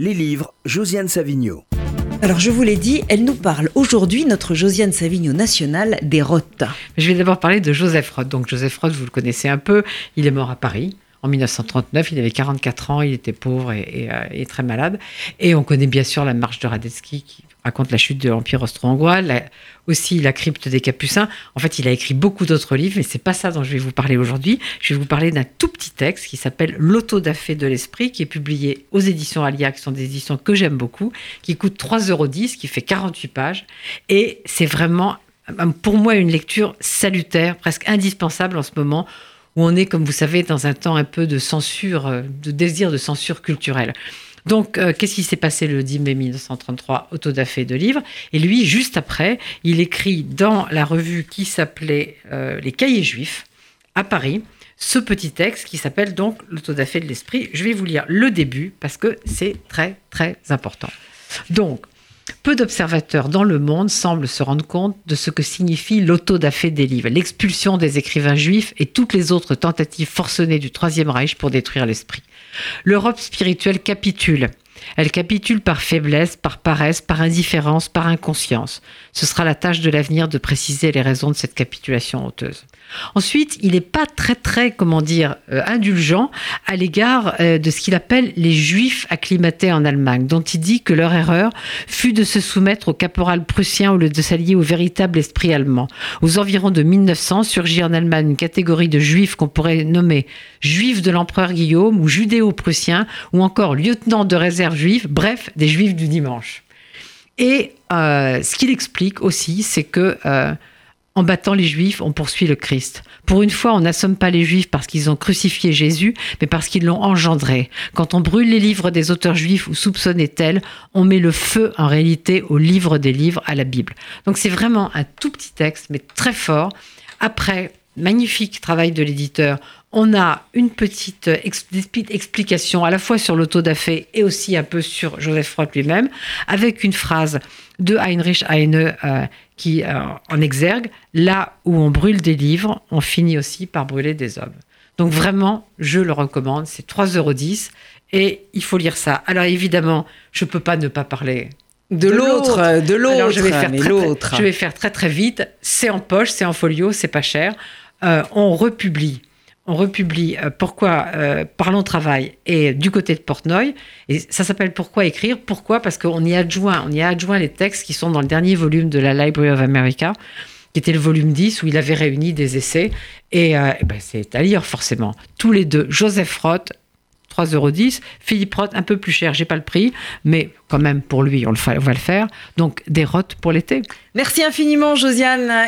Les livres, Josiane Savigno. Alors je vous l'ai dit, elle nous parle aujourd'hui, notre Josiane Savigno nationale, des Roth. Je vais d'abord parler de Joseph Roth. Donc Joseph Roth, vous le connaissez un peu, il est mort à Paris en 1939, il avait 44 ans, il était pauvre et, euh, très malade. Et on connaît bien sûr la marche de Radetzky qui raconte la chute de l'Empire austro-hongrois, aussi la crypte des Capucins. En fait, il a écrit beaucoup d'autres livres, mais c'est pas ça dont je vais vous parler aujourd'hui. Je vais vous parler d'un tout petit texte qui s'appelle L'autodafé de l'esprit, qui est publié aux éditions Alia, qui sont des éditions que j'aime beaucoup, qui coûte 3,10 euros, qui fait 48 pages. Et c'est vraiment, pour moi, une lecture salutaire, presque indispensable en ce moment où on est, comme vous savez, dans un temps un peu de censure, euh, de désir de censure culturelle. Donc, euh, qu'est-ce qui s'est passé le 10 mai 1933 Autodafé de livres? Et lui, juste après, il écrit dans la revue qui s'appelait euh, Les Cahiers Juifs à Paris ce petit texte qui s'appelle donc L'autodafé de l'esprit. Je vais vous lire le début parce que c'est très très important. Donc, peu d'observateurs dans le monde semblent se rendre compte de ce que signifie l'autodafé des livres, l'expulsion des écrivains juifs et toutes les autres tentatives forcenées du Troisième Reich pour détruire l'esprit. L'Europe spirituelle capitule. Elle capitule par faiblesse, par paresse, par indifférence, par inconscience. Ce sera la tâche de l'avenir de préciser les raisons de cette capitulation honteuse. Ensuite, il n'est pas très très, comment dire, euh, indulgent à l'égard euh, de ce qu'il appelle les juifs acclimatés en Allemagne, dont il dit que leur erreur fut de se soumettre au caporal prussien au lieu de s'allier au véritable esprit allemand. Aux environs de 1900 surgit en Allemagne une catégorie de juifs qu'on pourrait nommer juifs de l'empereur Guillaume ou judéo-prussiens ou encore lieutenants de réserve juifs, bref, des juifs du dimanche. Et euh, ce qu'il explique aussi, c'est que en battant les Juifs, on poursuit le Christ. Pour une fois, on n'assomme pas les Juifs parce qu'ils ont crucifié Jésus, mais parce qu'ils l'ont engendré. Quand on brûle les livres des auteurs juifs ou soupçonnés tels, on met le feu en réalité au livre des livres, à la Bible. Donc c'est vraiment un tout petit texte, mais très fort. Après, magnifique travail de l'éditeur, on a une petite explication à la fois sur l'autodafé et aussi un peu sur Joseph Roth lui-même, avec une phrase de Heinrich Heine euh, qui euh, en exergue là où on brûle des livres, on finit aussi par brûler des hommes. Donc vraiment, je le recommande, c'est 3,10 euros et il faut lire ça. Alors évidemment, je ne peux pas ne pas parler de, l'autre, de l'autre. Je vais faire très, je vais faire très très vite. C'est en poche, c'est en folio, c'est pas cher. Euh, on republie on republie euh, Pourquoi euh, Parlons Travail et du côté de Portnoy. Et ça s'appelle Pourquoi écrire? Pourquoi? Parce qu'on y adjoint, on y adjoint les textes qui sont dans le dernier volume de la Library of America, qui était le volume 10, où il avait réuni des essais. Et, euh, ben, c'est à lire forcément. Tous les deux, Joseph Roth, 3,10 euros. Philippe Roth, un peu plus cher, j'ai pas le prix, mais quand même pour lui, on, le on va le faire. Donc des Roth pour l'été. Merci infiniment, Josiane.